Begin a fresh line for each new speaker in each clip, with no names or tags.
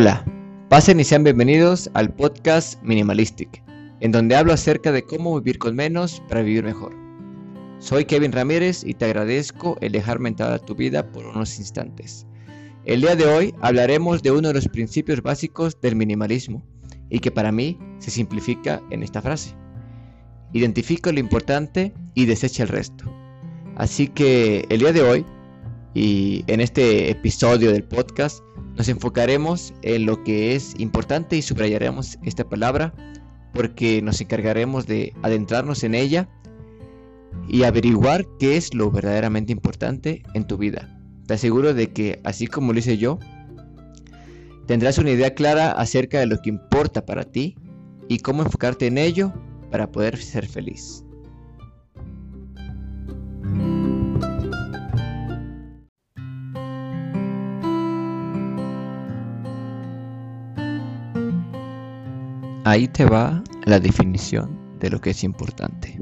Hola, pasen y sean bienvenidos al podcast Minimalistic, en donde hablo acerca de cómo vivir con menos para vivir mejor. Soy Kevin Ramírez y te agradezco el dejarme entrar a tu vida por unos instantes. El día de hoy hablaremos de uno de los principios básicos del minimalismo y que para mí se simplifica en esta frase. Identifica lo importante y desecha el resto. Así que el día de hoy y en este episodio del podcast nos enfocaremos en lo que es importante y subrayaremos esta palabra porque nos encargaremos de adentrarnos en ella y averiguar qué es lo verdaderamente importante en tu vida. Te aseguro de que, así como lo hice yo, tendrás una idea clara acerca de lo que importa para ti y cómo enfocarte en ello para poder ser feliz. Ahí te va la definición de lo que es importante.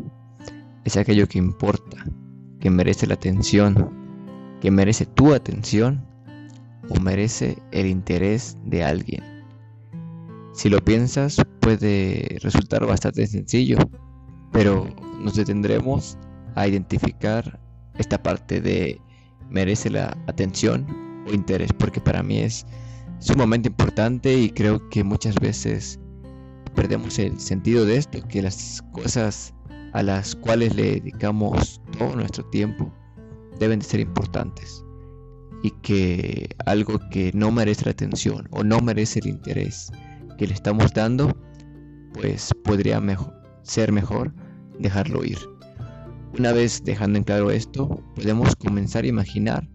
Es aquello que importa, que merece la atención, que merece tu atención o merece el interés de alguien. Si lo piensas puede resultar bastante sencillo, pero nos detendremos a identificar esta parte de merece la atención o interés, porque para mí es sumamente importante y creo que muchas veces perdemos el sentido de esto, que las cosas a las cuales le dedicamos todo nuestro tiempo deben de ser importantes y que algo que no merece la atención o no merece el interés que le estamos dando, pues podría ser mejor dejarlo ir. Una vez dejando en claro esto, podemos comenzar a imaginar,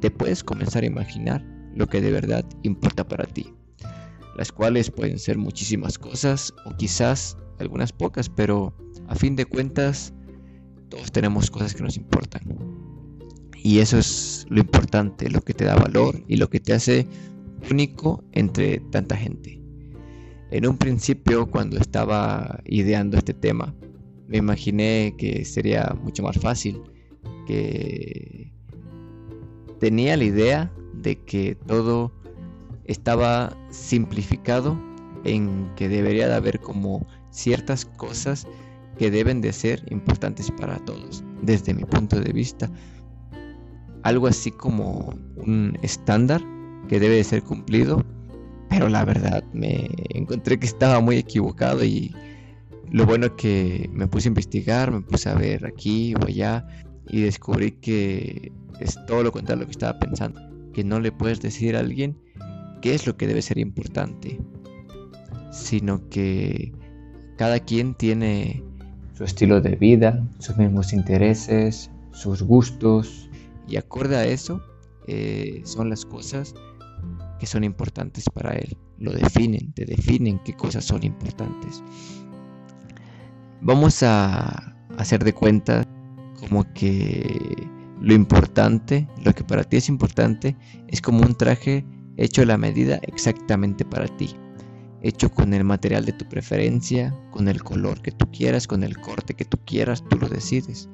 te puedes comenzar a imaginar lo que de verdad importa para ti las cuales pueden ser muchísimas cosas o quizás algunas pocas, pero a fin de cuentas todos tenemos cosas que nos importan. Y eso es lo importante, lo que te da valor y lo que te hace único entre tanta gente. En un principio, cuando estaba ideando este tema, me imaginé que sería mucho más fácil, que tenía la idea de que todo estaba simplificado en que debería de haber como ciertas cosas que deben de ser importantes para todos, desde mi punto de vista. Algo así como un estándar que debe de ser cumplido, pero la verdad me encontré que estaba muy equivocado y lo bueno que me puse a investigar, me puse a ver aquí o allá y descubrí que es todo lo contrario a lo que estaba pensando, que no le puedes decir a alguien qué es lo que debe ser importante, sino que cada quien tiene su estilo de vida, sus mismos intereses, sus gustos, y acorde a eso eh, son las cosas que son importantes para él. Lo definen, te definen qué cosas son importantes. Vamos a hacer de cuenta como que lo importante, lo que para ti es importante, es como un traje hecho la medida exactamente para ti, hecho con el material de tu preferencia, con el color que tú quieras, con el corte que tú quieras, tú lo decides.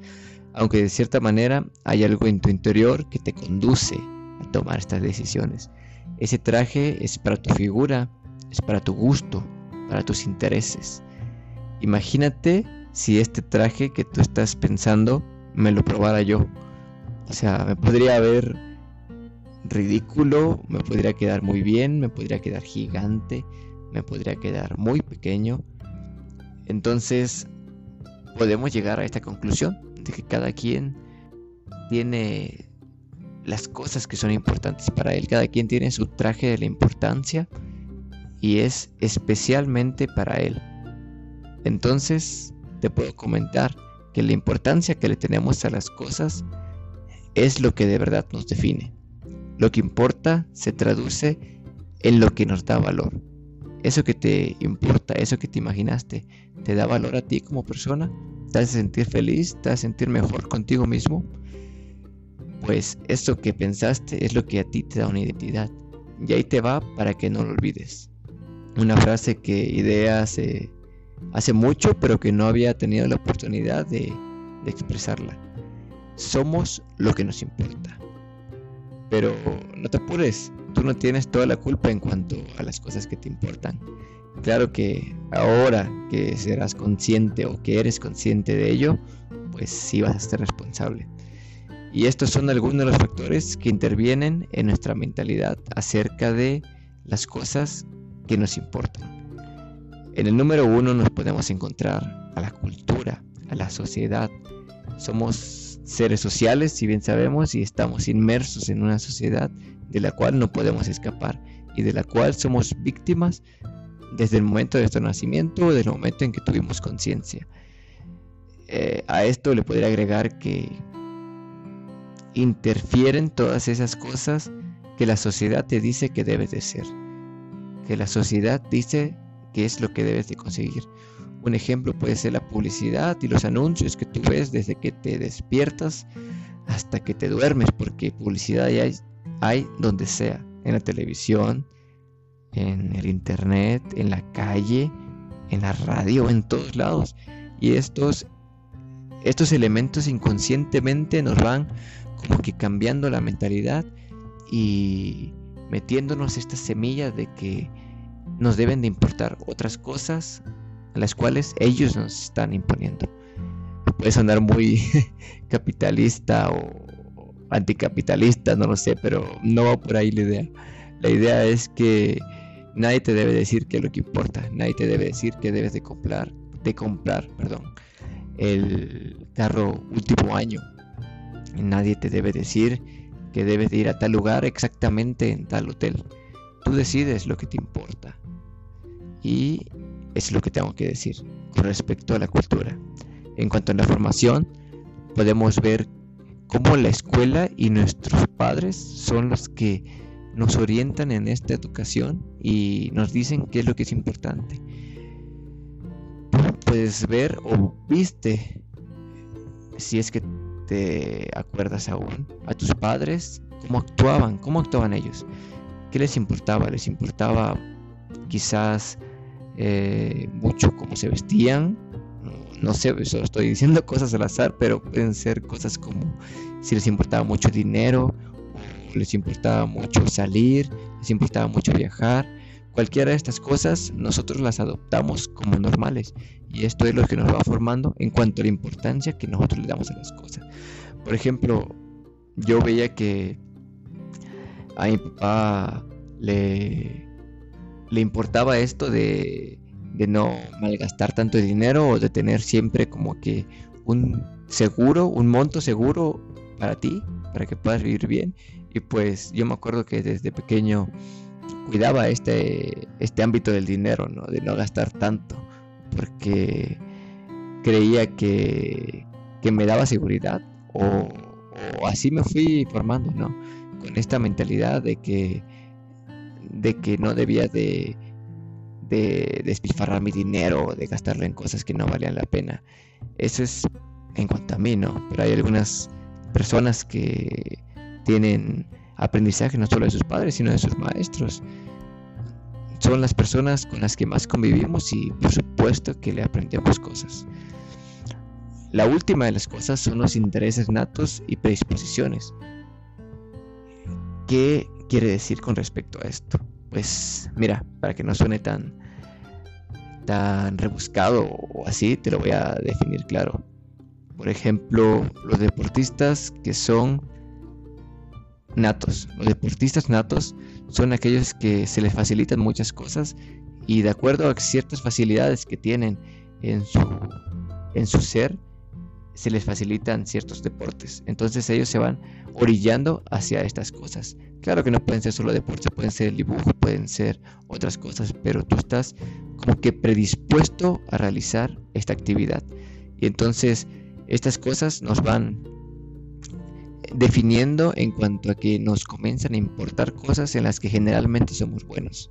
Aunque de cierta manera hay algo en tu interior que te conduce a tomar estas decisiones. Ese traje es para tu figura, es para tu gusto, para tus intereses. Imagínate si este traje que tú estás pensando me lo probara yo. O sea, me podría haber ridículo, me podría quedar muy bien, me podría quedar gigante, me podría quedar muy pequeño. Entonces podemos llegar a esta conclusión de que cada quien tiene las cosas que son importantes para él, cada quien tiene su traje de la importancia y es especialmente para él. Entonces te puedo comentar que la importancia que le tenemos a las cosas es lo que de verdad nos define. Lo que importa se traduce en lo que nos da valor. Eso que te importa, eso que te imaginaste, te da valor a ti como persona, te hace sentir feliz, te hace sentir mejor contigo mismo. Pues eso que pensaste es lo que a ti te da una identidad. Y ahí te va para que no lo olvides. Una frase que idea hace, hace mucho, pero que no había tenido la oportunidad de expresarla. Somos lo que nos importa. Pero no te apures, tú no tienes toda la culpa en cuanto a las cosas que te importan. Claro que ahora que serás consciente o que eres consciente de ello, pues sí vas a ser responsable. Y estos son algunos de los factores que intervienen en nuestra mentalidad acerca de las cosas que nos importan. En el número uno nos podemos encontrar a la cultura, a la sociedad. Somos seres sociales, si bien sabemos, y estamos inmersos en una sociedad de la cual no podemos escapar y de la cual somos víctimas desde el momento de nuestro nacimiento o del momento en que tuvimos conciencia. Eh, a esto le podría agregar que interfieren todas esas cosas que la sociedad te dice que debes de ser, que la sociedad dice que es lo que debes de conseguir. Un ejemplo puede ser la publicidad y los anuncios que tú ves desde que te despiertas hasta que te duermes, porque publicidad hay, hay donde sea, en la televisión, en el internet, en la calle, en la radio, en todos lados. Y estos, estos elementos inconscientemente nos van como que cambiando la mentalidad y metiéndonos estas semillas de que nos deben de importar otras cosas las cuales ellos nos están imponiendo. Puede sonar muy capitalista o anticapitalista, no lo sé, pero no va por ahí la idea. La idea es que nadie te debe decir qué es lo que importa, nadie te debe decir que debes de comprar, de comprar, perdón, el carro último año. Nadie te debe decir que debes de ir a tal lugar exactamente en tal hotel. Tú decides lo que te importa. Y es lo que tengo que decir con respecto a la cultura. En cuanto a la formación, podemos ver cómo la escuela y nuestros padres son los que nos orientan en esta educación y nos dicen qué es lo que es importante. Puedes ver o viste, si es que te acuerdas aún, a tus padres, cómo actuaban, cómo actuaban ellos, qué les importaba, les importaba quizás eh, mucho cómo se vestían, no sé, solo estoy diciendo cosas al azar, pero pueden ser cosas como si les importaba mucho dinero, les importaba mucho salir, les importaba mucho viajar. Cualquiera de estas cosas nosotros las adoptamos como normales y esto es lo que nos va formando en cuanto a la importancia que nosotros le damos a las cosas. Por ejemplo, yo veía que a mi papá le, le importaba esto de de no malgastar tanto dinero o de tener siempre como que un seguro, un monto seguro para ti, para que puedas vivir bien. Y pues yo me acuerdo que desde pequeño cuidaba este, este ámbito del dinero, ¿no? De no gastar tanto, porque creía que, que me daba seguridad o, o, así me fui formando, ¿no? Con esta mentalidad de que, de que no debía de de despilfarrar mi dinero, de gastarlo en cosas que no valían la pena. Eso es en cuanto a mí, ¿no? Pero hay algunas personas que tienen aprendizaje no solo de sus padres, sino de sus maestros. Son las personas con las que más convivimos y por supuesto que le aprendemos cosas. La última de las cosas son los intereses natos y predisposiciones. ¿Qué quiere decir con respecto a esto? Pues mira, para que no suene tan tan rebuscado o así, te lo voy a definir claro. Por ejemplo, los deportistas que son natos. Los deportistas natos son aquellos que se les facilitan muchas cosas y de acuerdo a ciertas facilidades que tienen en su, en su ser, se les facilitan ciertos deportes. Entonces ellos se van orillando hacia estas cosas. Claro que no pueden ser solo deportes, pueden ser el dibujo, pueden ser otras cosas, pero tú estás como que predispuesto a realizar esta actividad. Y entonces estas cosas nos van definiendo en cuanto a que nos comienzan a importar cosas en las que generalmente somos buenos.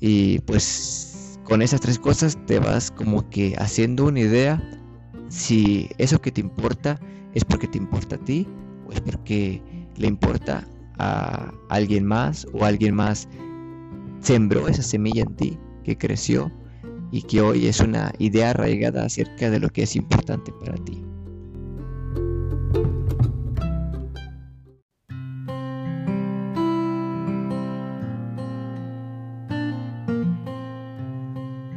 Y pues con esas tres cosas te vas como que haciendo una idea si eso que te importa es porque te importa a ti o es porque le importa a alguien más o alguien más sembró esa semilla en ti que creció y que hoy es una idea arraigada acerca de lo que es importante para ti.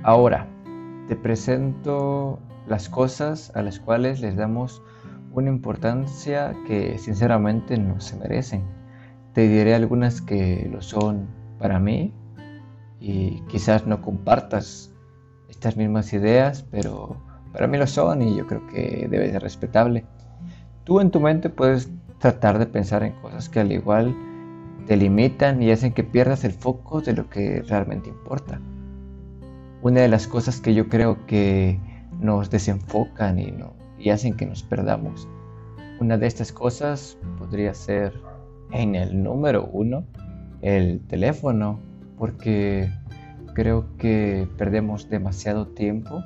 Ahora, te presento las cosas a las cuales les damos una importancia que sinceramente no se merecen. Te diré algunas que lo son para mí y quizás no compartas estas mismas ideas, pero para mí lo son y yo creo que debe ser respetable. Tú en tu mente puedes tratar de pensar en cosas que al igual te limitan y hacen que pierdas el foco de lo que realmente importa. Una de las cosas que yo creo que nos desenfocan y, no, y hacen que nos perdamos, una de estas cosas podría ser en el número uno, el teléfono, porque creo que perdemos demasiado tiempo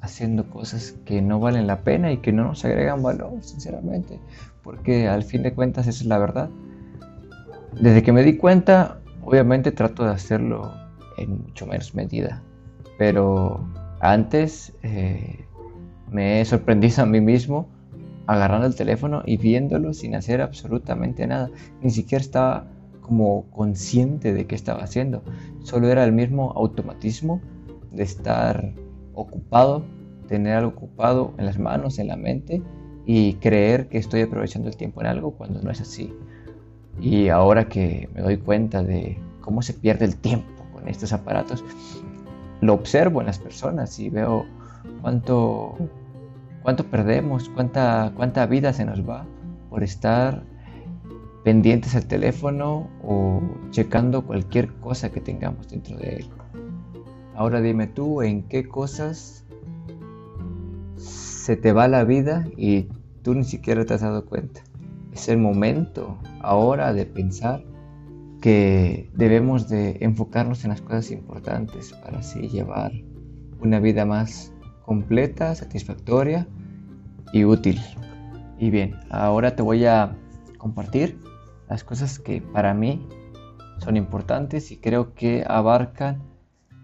haciendo cosas que no valen la pena y que no nos agregan valor, sinceramente, porque al fin de cuentas esa es la verdad. Desde que me di cuenta, obviamente trato de hacerlo en mucho menos medida, pero antes eh, me he sorprendido a mí mismo agarrando el teléfono y viéndolo sin hacer absolutamente nada. Ni siquiera estaba como consciente de qué estaba haciendo. Solo era el mismo automatismo de estar ocupado, tener algo ocupado en las manos, en la mente y creer que estoy aprovechando el tiempo en algo cuando no es así. Y ahora que me doy cuenta de cómo se pierde el tiempo con estos aparatos, lo observo en las personas y veo cuánto, cuánto perdemos, cuánta, cuánta vida se nos va por estar pendientes al teléfono o checando cualquier cosa que tengamos dentro de él. Ahora dime tú en qué cosas se te va la vida y tú ni siquiera te has dado cuenta. Es el momento ahora de pensar que debemos de enfocarnos en las cosas importantes para así llevar una vida más completa, satisfactoria y útil. Y bien, ahora te voy a compartir las cosas que para mí son importantes y creo que abarcan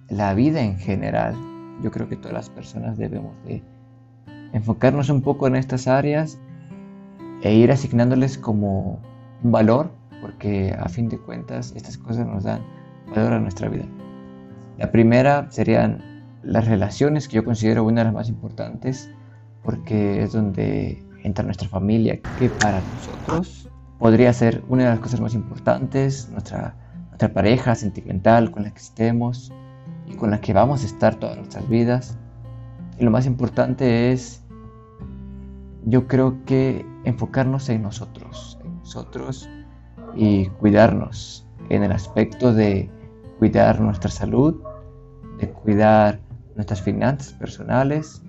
la vida en general. Yo creo que todas las personas debemos de enfocarnos un poco en estas áreas e ir asignándoles como un valor, porque a fin de cuentas estas cosas nos dan valor a nuestra vida. La primera serían las relaciones, que yo considero una de las más importantes, porque es donde entra nuestra familia, que para nosotros podría ser una de las cosas más importantes, nuestra, nuestra pareja sentimental con la que estemos y con la que vamos a estar todas nuestras vidas. Y lo más importante es, yo creo que enfocarnos en nosotros, en nosotros y cuidarnos en el aspecto de cuidar nuestra salud, de cuidar nuestras finanzas personales,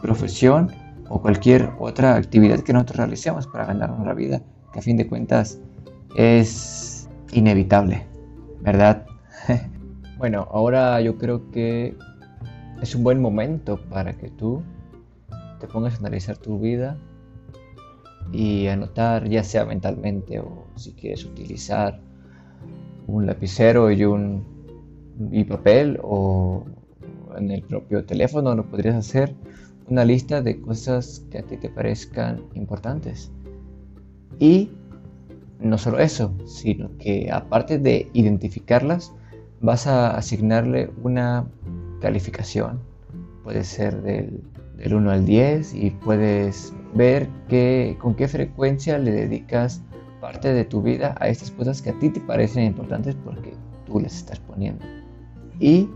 profesión o cualquier otra actividad que nosotros realicemos para ganarnos la vida que a fin de cuentas es inevitable, ¿verdad? bueno, ahora yo creo que es un buen momento para que tú te pongas a analizar tu vida y anotar ya sea mentalmente o si quieres utilizar un lapicero y un y papel o en el propio teléfono lo podrías hacer una lista de cosas que a ti te parezcan importantes y no solo eso, sino que aparte de identificarlas, vas a asignarle una calificación. Puede ser del, 1 al 10 y puedes ver con qué frecuencia le dedicas parte de tu vida a estas cosas que a ti te parecen importantes porque tú las estás poniendo. Y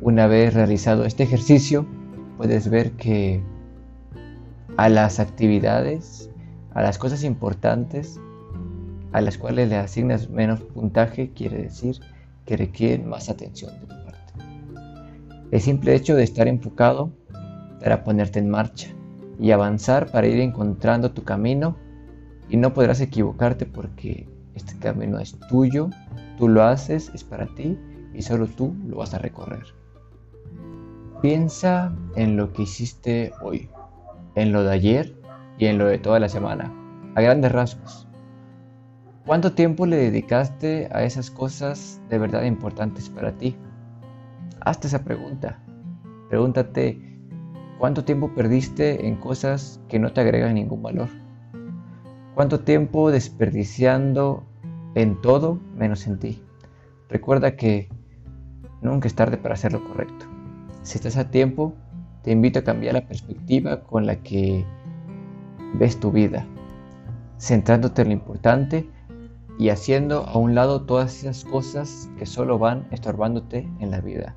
una vez realizado este ejercicio, puedes ver que a las actividades a las cosas importantes a las cuales le asignas menos puntaje quiere decir que requieren más atención de tu parte. El simple hecho de estar enfocado para ponerte en marcha y avanzar para ir encontrando tu camino y no podrás equivocarte porque este camino es tuyo, tú lo haces, es para ti y solo tú lo vas a recorrer. Piensa en lo que hiciste hoy, en lo de ayer y en lo de toda la semana, a grandes rasgos. ¿Cuánto tiempo le dedicaste a esas cosas de verdad importantes para ti? Hazte esa pregunta. Pregúntate, ¿cuánto tiempo perdiste en cosas que no te agregan ningún valor? ¿Cuánto tiempo desperdiciando en todo menos en ti? Recuerda que nunca es tarde para hacer lo correcto. Si estás a tiempo, te invito a cambiar la perspectiva con la que ves tu vida, centrándote en lo importante y haciendo a un lado todas esas cosas que solo van estorbándote en la vida,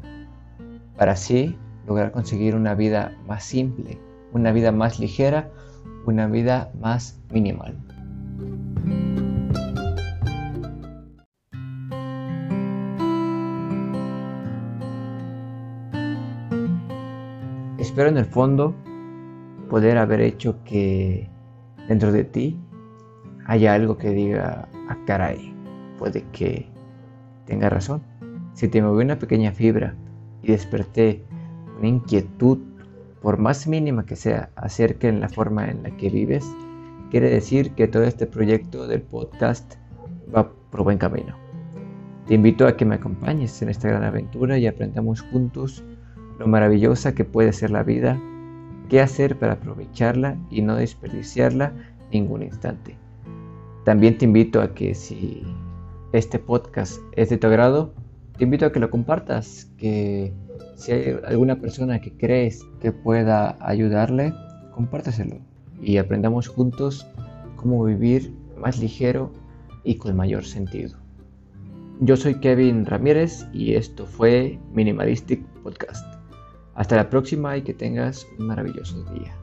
para así lograr conseguir una vida más simple, una vida más ligera, una vida más minimal. Espero en el fondo poder haber hecho que dentro de ti haya algo que diga, ah, caray, puede que tenga razón. Si te movió una pequeña fibra y desperté una inquietud, por más mínima que sea, acerca de la forma en la que vives, quiere decir que todo este proyecto del podcast va por buen camino. Te invito a que me acompañes en esta gran aventura y aprendamos juntos lo maravillosa que puede ser la vida, qué hacer para aprovecharla y no desperdiciarla ningún instante. También te invito a que si este podcast es de tu agrado, te invito a que lo compartas, que si hay alguna persona que crees que pueda ayudarle, compártaselo y aprendamos juntos cómo vivir más ligero y con mayor sentido. Yo soy Kevin Ramírez y esto fue Minimalistic Podcast. Hasta la próxima y que tengas un maravilloso día.